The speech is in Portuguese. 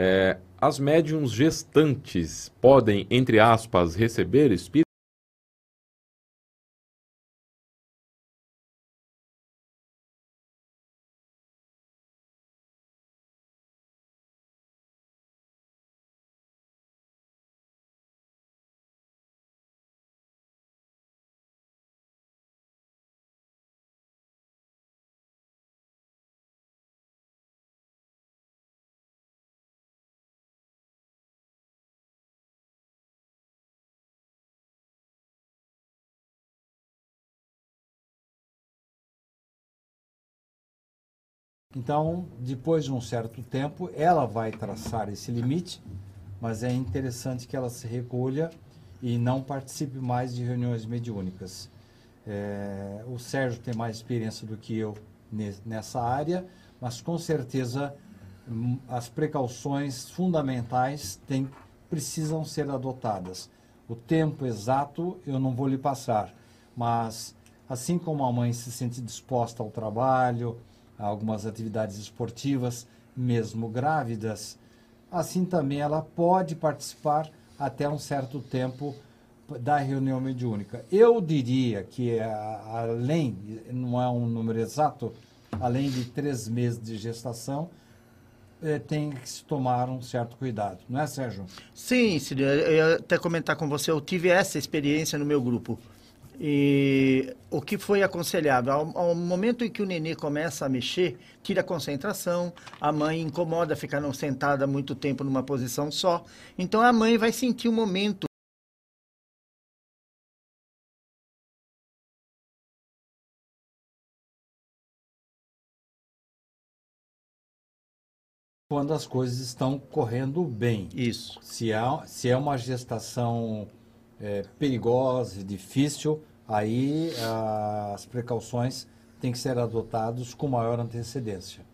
É, as médiums gestantes podem, entre aspas, receber espíritos? Então, depois de um certo tempo, ela vai traçar esse limite, mas é interessante que ela se recolha e não participe mais de reuniões mediúnicas. É, o Sérgio tem mais experiência do que eu nessa área, mas com certeza hum, as precauções fundamentais precisam ser adotadas. O tempo exato eu não vou lhe passar, mas assim como a mãe se sente disposta ao trabalho, algumas atividades esportivas, mesmo grávidas, assim também ela pode participar até um certo tempo da reunião mediúnica. Eu diria que além, não é um número exato, além de três meses de gestação, eh, tem que se tomar um certo cuidado, não é, Sérgio? Sim, Cílio, eu ia até comentar com você, eu tive essa experiência no meu grupo. E o que foi aconselhado? Ao, ao, momento em que o nenê começa a mexer, tira a concentração, a mãe incomoda ficar não sentada muito tempo numa posição só. Então a mãe vai sentir o um momento. Quando as coisas estão correndo bem. Isso. Se é, se é uma gestação é, perigosa, difícil, aí as precauções têm que ser adotadas com maior antecedência.